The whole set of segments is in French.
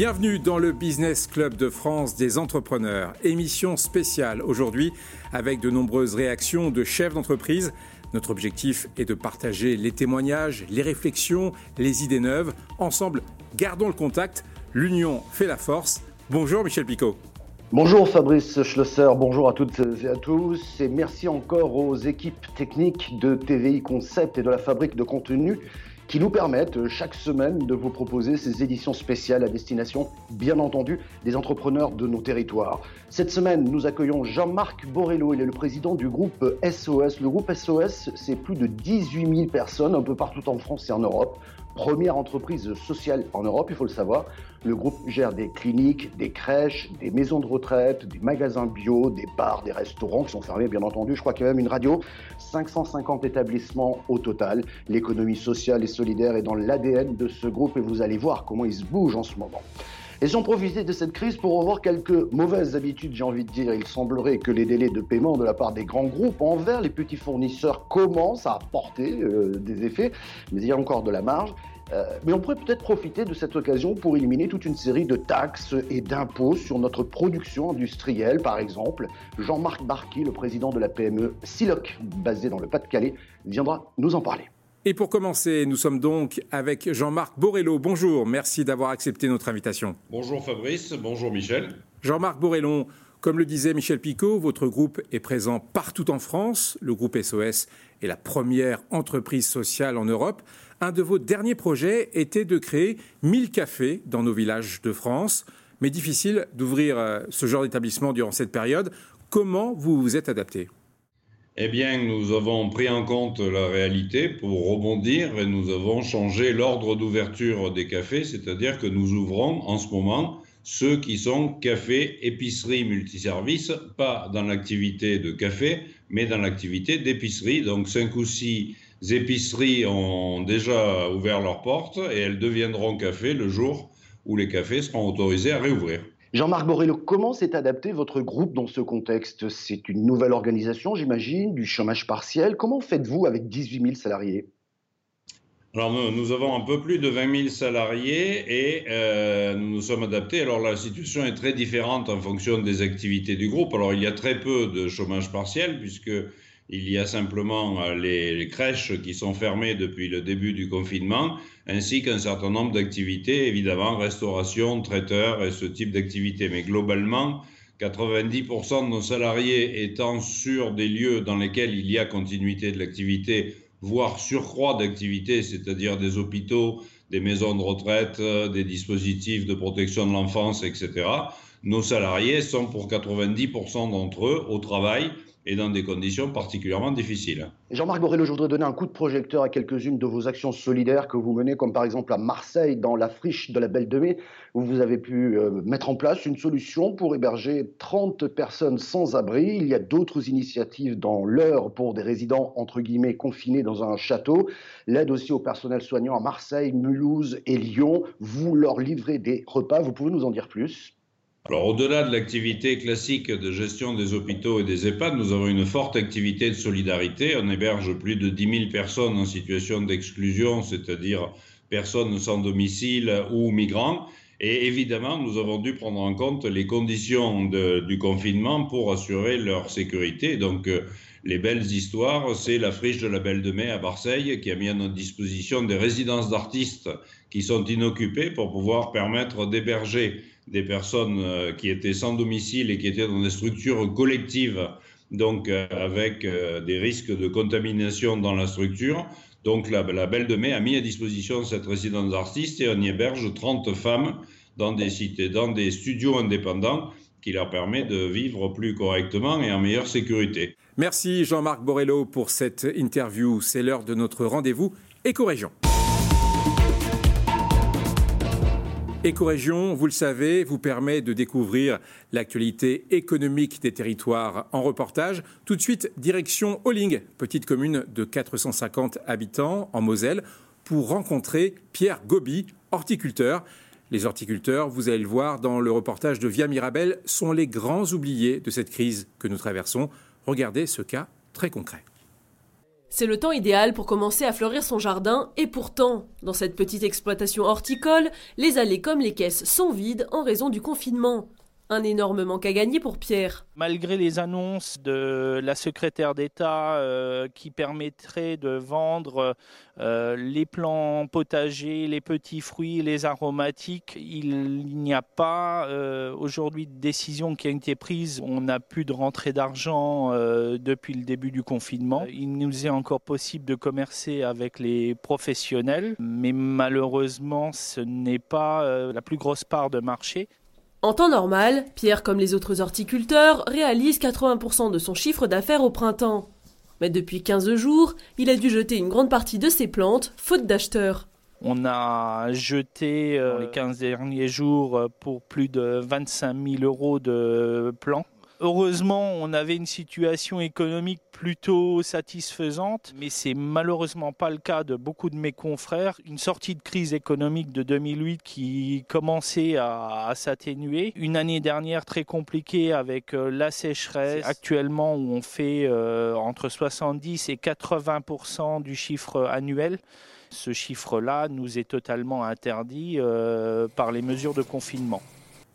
Bienvenue dans le Business Club de France des entrepreneurs. Émission spéciale aujourd'hui avec de nombreuses réactions de chefs d'entreprise. Notre objectif est de partager les témoignages, les réflexions, les idées neuves. Ensemble, gardons le contact. L'union fait la force. Bonjour Michel Picot. Bonjour Fabrice Schlosser, bonjour à toutes et à tous et merci encore aux équipes techniques de TVI Concept et de la fabrique de contenu qui nous permettent euh, chaque semaine de vous proposer ces éditions spéciales à destination, bien entendu, des entrepreneurs de nos territoires. Cette semaine, nous accueillons Jean-Marc Borello. Il est le président du groupe SOS. Le groupe SOS, c'est plus de 18 000 personnes un peu partout en France et en Europe première entreprise sociale en Europe, il faut le savoir. Le groupe gère des cliniques, des crèches, des maisons de retraite, des magasins bio, des bars, des restaurants qui sont fermés, bien entendu. Je crois qu'il y a même une radio. 550 établissements au total. L'économie sociale et solidaire est dans l'ADN de ce groupe et vous allez voir comment il se bouge en ce moment. Et si on profitait de cette crise pour revoir quelques mauvaises habitudes, j'ai envie de dire, il semblerait que les délais de paiement de la part des grands groupes envers les petits fournisseurs commencent à apporter euh, des effets, mais il y a encore de la marge. Euh, mais on pourrait peut-être profiter de cette occasion pour éliminer toute une série de taxes et d'impôts sur notre production industrielle, par exemple. Jean-Marc Barqui, le président de la PME Siloc, basée dans le Pas-de-Calais, viendra nous en parler. Et pour commencer, nous sommes donc avec Jean-Marc Borello. Bonjour, merci d'avoir accepté notre invitation. Bonjour Fabrice, bonjour Michel. Jean-Marc Borello, comme le disait Michel Picot, votre groupe est présent partout en France. Le groupe SOS est la première entreprise sociale en Europe. Un de vos derniers projets était de créer 1000 cafés dans nos villages de France. Mais difficile d'ouvrir euh, ce genre d'établissement durant cette période. Comment vous vous êtes adapté? Eh bien, nous avons pris en compte la réalité pour rebondir et nous avons changé l'ordre d'ouverture des cafés, c'est-à-dire que nous ouvrons en ce moment ceux qui sont cafés, épicerie, multiservices, pas dans l'activité de café, mais dans l'activité d'épicerie. Donc, cinq ou six épiceries ont déjà ouvert leurs portes et elles deviendront cafés le jour où les cafés seront autorisés à réouvrir. Jean-Marc Borello, comment s'est adapté votre groupe dans ce contexte? C'est une nouvelle organisation, j'imagine, du chômage partiel. Comment faites-vous avec 18 000 salariés? Alors nous, avons un peu plus de 20 000 salariés et euh, nous nous sommes adaptés. Alors la situation est très différente en fonction des activités du groupe. Alors il y a très peu de chômage partiel puisque il y a simplement euh, les, crèches qui sont fermées depuis le début du confinement, ainsi qu'un certain nombre d'activités, évidemment, restauration, traiteur et ce type d'activités. Mais globalement, 90% de nos salariés étant sur des lieux dans lesquels il y a continuité de l'activité, voire surcroît d'activité, c'est-à-dire des hôpitaux, des maisons de retraite, euh, des dispositifs de protection de l'enfance, etc., nos salariés sont pour 90% d'entre eux au travail et dans des conditions particulièrement difficiles. Jean-Marc Borrello, je voudrais donner un coup de projecteur à quelques-unes de vos actions solidaires que vous menez, comme par exemple à Marseille, dans la friche de la Belle de Mai, où vous avez pu euh, mettre en place une solution pour héberger 30 personnes sans abri. Il y a d'autres initiatives dans l'heure pour des résidents, entre guillemets, confinés dans un château. L'aide aussi au personnel soignant à Marseille, Mulhouse et Lyon. Vous leur livrez des repas. Vous pouvez nous en dire plus? Alors, au-delà de l'activité classique de gestion des hôpitaux et des EHPAD, nous avons une forte activité de solidarité. On héberge plus de 10 000 personnes en situation d'exclusion, c'est-à-dire personnes sans domicile ou migrants. Et évidemment, nous avons dû prendre en compte les conditions du confinement pour assurer leur sécurité. Donc, euh, les belles histoires, c'est la friche de la Belle de Mai à Marseille qui a mis à notre disposition des résidences d'artistes qui sont inoccupées pour pouvoir permettre d'héberger des personnes euh, qui étaient sans domicile et qui étaient dans des structures collectives, donc euh, avec euh, des risques de contamination dans la structure. Donc la, Belle de Mai a mis à disposition cette résidence d'artistes et on y héberge 30 femmes dans des cités, dans des studios indépendants qui leur permet de vivre plus correctement et en meilleure sécurité. Merci Jean-Marc Borello pour cette interview. C'est l'heure de notre rendez-vous Éco-Région. Écorégion, vous le savez, vous permet de découvrir l'actualité économique des territoires en reportage. Tout de suite, direction Holling, petite commune de 450 habitants en Moselle, pour rencontrer Pierre Gobi, horticulteur. Les horticulteurs, vous allez le voir dans le reportage de Via Mirabel, sont les grands oubliés de cette crise que nous traversons. Regardez ce cas très concret. C'est le temps idéal pour commencer à fleurir son jardin et pourtant, dans cette petite exploitation horticole, les allées comme les caisses sont vides en raison du confinement. Un énorme manque à gagner pour Pierre. Malgré les annonces de la secrétaire d'État euh, qui permettraient de vendre euh, les plants potagers, les petits fruits, les aromatiques, il n'y a pas euh, aujourd'hui de décision qui a été prise. On n'a plus de rentrée d'argent depuis le début du confinement. Il nous est encore possible de commercer avec les professionnels, mais malheureusement, ce n'est pas la plus grosse part de marché. En temps normal, Pierre, comme les autres horticulteurs, réalise 80% de son chiffre d'affaires au printemps. Mais depuis 15 jours, il a dû jeter une grande partie de ses plantes, faute d'acheteurs. On a jeté euh, les 15 derniers jours euh, pour plus de 25 000 euros de plants Heureusement, on avait une situation économique plutôt satisfaisante, mais c'est malheureusement pas le cas de beaucoup de mes confrères. Une sortie de crise économique de 2008 qui commençait à, s'atténuer. Une année dernière très compliquée avec euh, la sécheresse. Actuellement, où on fait euh, entre 70 et 80% du chiffre annuel. Ce chiffre-là nous est totalement interdit euh, par les mesures de confinement.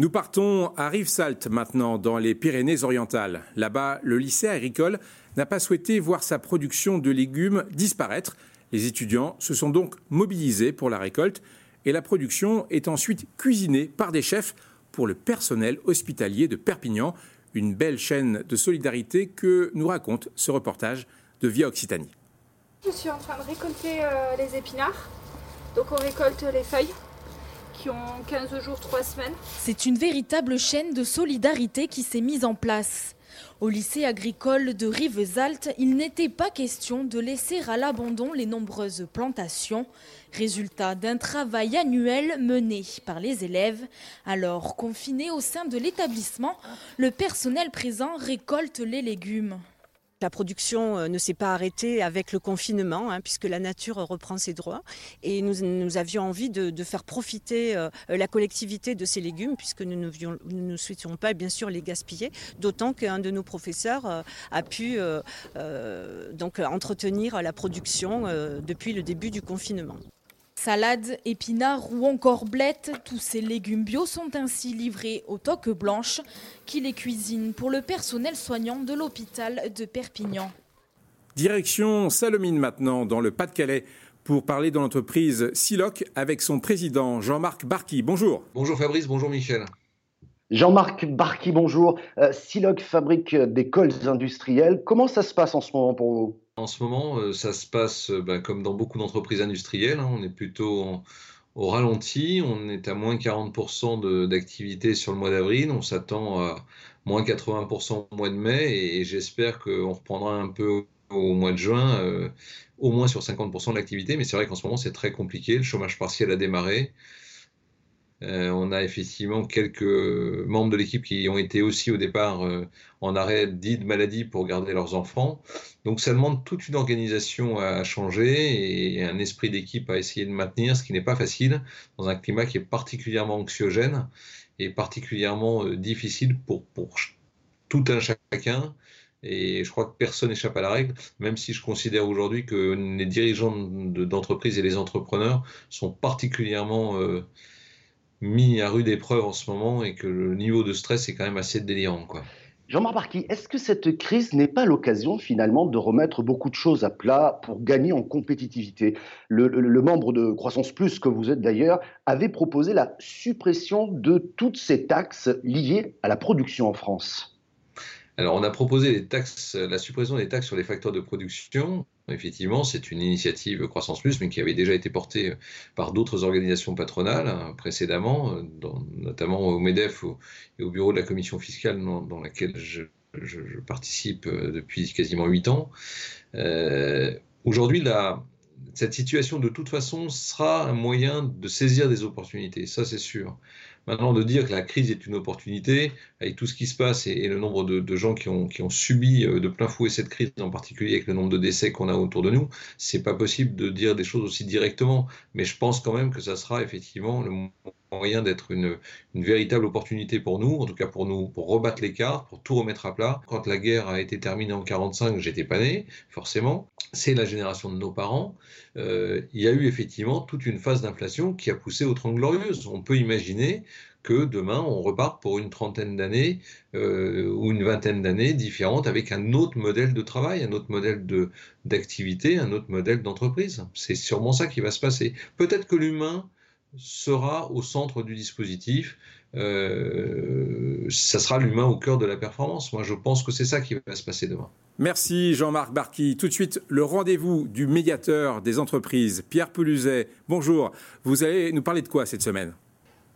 Nous partons à Rivesaltes maintenant, dans les Pyrénées-Orientales. Là-bas, le lycée agricole n'a pas souhaité voir sa production de légumes disparaître. Les étudiants se sont donc mobilisés pour la récolte et la production est ensuite cuisinée par des chefs pour le personnel hospitalier de Perpignan. Une belle chaîne de solidarité que nous raconte ce reportage de Via Occitanie. Je suis en train de récolter euh, les épinards. Donc on récolte les feuilles qui ont 15 jours, 3 semaines. C'est une véritable chaîne de solidarité qui s'est mise en place. Au lycée agricole de Rivesaltes, il n'était pas question de laisser à l'abandon les nombreuses plantations, résultat d'un travail annuel mené par les élèves. Alors confinés au sein de l'établissement, le personnel présent récolte les légumes. La production euh, ne s'est pas arrêtée avec le confinement, hein, puisque la nature reprend ses droits. Et nous, avions envie de, faire profiter euh, la collectivité de ces légumes, puisque nous ne, souhaitions pas, bien sûr, les gaspiller. D'autant qu'un de nos professeurs euh, a pu entretenir la production depuis le début du confinement. Salades, épinards ou encore blettes, tous ces légumes bio sont ainsi livrés aux toques blanches qui les cuisinent pour le personnel soignant de l'hôpital de Perpignan. Direction Salomine maintenant, dans le Pas-de-Calais, pour parler de l'entreprise Siloc avec son président Jean-Marc Barqui. Bonjour. Bonjour Fabrice, bonjour Michel. Jean-Marc Barqui, bonjour. Euh, Siloc fabrique des cols industriels. Comment ça se passe en ce moment pour vous? En ce moment, euh, ça se passe euh, bah, comme dans beaucoup d'entreprises industrielles. Hein. on est plutôt au ralenti. On est à moins 40% d'activité sur le mois d'avril. On s'attend à moins 80% au mois de mai. Et, j'espère qu'on reprendra un peu au mois de juin, euh, au moins sur 50% de l'activité. Mais c'est vrai qu'en ce moment, c'est très compliqué. Le chômage partiel a démarré. Euh, on a effectivement quelques membres de l'équipe qui ont été aussi au départ euh, en arrêt dit de maladie pour garder leurs enfants. Donc ça demande toute une organisation à changer et un esprit d'équipe à essayer de maintenir, ce qui n'est pas facile dans un climat qui est particulièrement anxiogène et particulièrement euh, difficile pour, pour tout un chacun. Et je crois que personne n'échappe à la règle, même si je considère aujourd'hui que les dirigeants d'entreprise et les entrepreneurs sont particulièrement mis à rude épreuve en ce moment et que le niveau de stress est quand même assez délirant. Quoi. Jean-Marc Barqui, est-ce que cette crise n'est pas l'occasion finalement de remettre beaucoup de choses à plat pour gagner en compétitivité? Le, le, membre de Croissance Plus, que vous êtes d'ailleurs, avait proposé la suppression de toutes ces taxes liées à la production en France. Alors, on a proposé taxes, la suppression des taxes sur les facteurs de production. Effectivement, c'est une initiative Croissance Plus, mais qui avait déjà été portée par d'autres organisations patronales hein, précédemment, notamment au MEDEF et au bureau de la commission fiscale dans, laquelle je, participe euh, depuis quasiment huit ans. Euh, aujourd'hui, cette situation, de toute façon, sera un moyen de saisir des opportunités, ça c'est sûr. Maintenant, de dire que la crise est une opportunité, avec tout ce qui se passe et, le nombre de, gens qui ont, subi euh, de plein fouet cette crise, en particulier avec le nombre de décès qu'on a autour de nous, c'est pas possible de dire des choses aussi directement. Mais je pense quand même que ça sera effectivement le moyen d'être une, véritable opportunité pour nous, en tout cas pour nous, pour rebattre les cartes, pour tout remettre à plat. Quand la guerre a été terminée en 45, j'étais pas né, forcément. C'est la génération de nos parents. Euh, il y a eu effectivement toute une phase d'inflation qui a poussé aux Trente Glorieuses. On peut imaginer que demain on repart pour une trentaine d'années euh, ou une vingtaine d'années différentes avec un autre modèle de travail, un autre modèle d'activité, un autre modèle d'entreprise. C'est sûrement ça qui va se passer. Peut-être que l'humain sera au centre du dispositif. Euh, ça sera l'humain au cœur de la performance. Moi, je pense que c'est ça qui va se passer demain. Merci Jean-Marc Barqui. Tout de suite, le rendez-vous du médiateur des entreprises, Pierre Pelouzet. Bonjour. Vous allez nous parler de quoi cette semaine?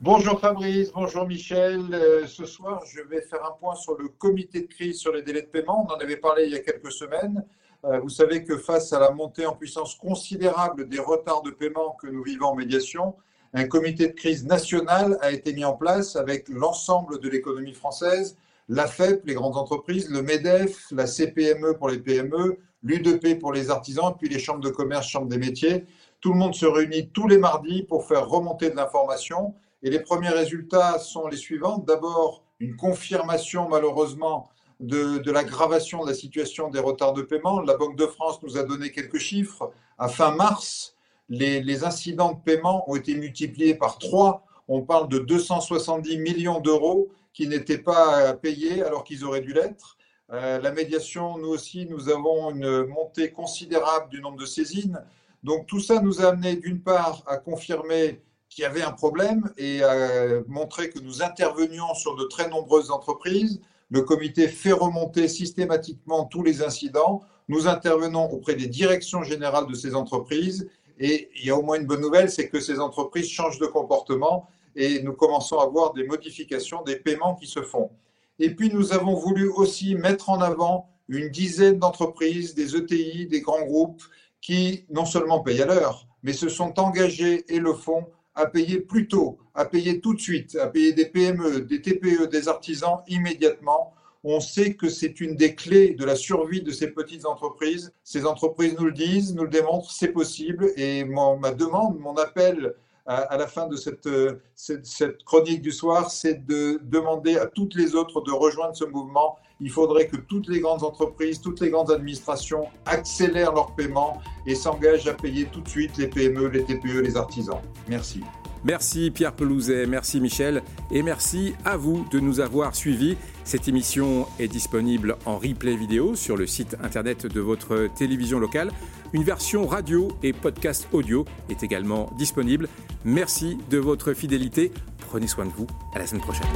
Bonjour Fabrice, bonjour Michel. Euh, ce soir, je vais faire un point sur le comité de crise sur les délais de paiement. On en avait parlé il y a quelques semaines. Euh, vous savez que face à la montée en puissance considérable des retards de paiement que nous vivons en médiation, un comité de crise national a été mis en place avec l'ensemble de l'économie française, la FEP, les grandes entreprises, le MEDEF, la CPME pour les PME, l'UDP pour les artisans, puis les chambres de commerce, chambres des métiers. Tout le monde se réunit tous les mardis pour faire remonter de l'information. Et les premiers résultats sont les suivants. D'abord, une confirmation malheureusement de, de l'aggravation de la situation des retards de paiement. La Banque de France nous a donné quelques chiffres. À fin mars, les, incidents de paiement ont été multipliés par trois. On parle de 270 millions d'euros qui n'étaient pas payés alors qu'ils auraient dû l'être. Euh, la médiation, nous aussi, nous avons une montée considérable du nombre de saisines. Donc tout ça nous a amené d'une part à confirmer qu'il y avait un problème et à montrer que nous intervenions sur de très nombreuses entreprises. Le comité fait remonter systématiquement tous les incidents. Nous intervenons auprès des directions générales de ces entreprises et il y a au moins une bonne nouvelle, c'est que ces entreprises changent de comportement et nous commençons à voir des modifications des paiements qui se font. Et puis nous avons voulu aussi mettre en avant une dizaine d'entreprises, des ETI, des grands groupes qui non seulement payent à l'heure, mais se sont engagés et le font à payer plus tôt, à payer tout de suite, à payer des PME, des TPE, des artisans immédiatement on sait que c'est une des clés de la survie de ces petites entreprises. Ces entreprises nous le disent, nous le démontrent, c'est possible. Et ma demande, mon appel à, la fin de cette, cette, chronique du soir, c'est de demander à toutes les autres de rejoindre ce mouvement. Il faudrait que toutes les grandes entreprises, toutes les grandes administrations accélèrent leurs paiements et s'engagent à payer tout de suite les PME, les TPE, les artisans. Merci. Merci Pierre Pelouzet, merci Michel et merci à vous de nous avoir suivis. Cette émission est disponible en replay vidéo sur le site internet de votre télévision locale. Une version radio et podcast audio est également disponible. Merci de votre fidélité. Prenez soin de vous. À la semaine prochaine.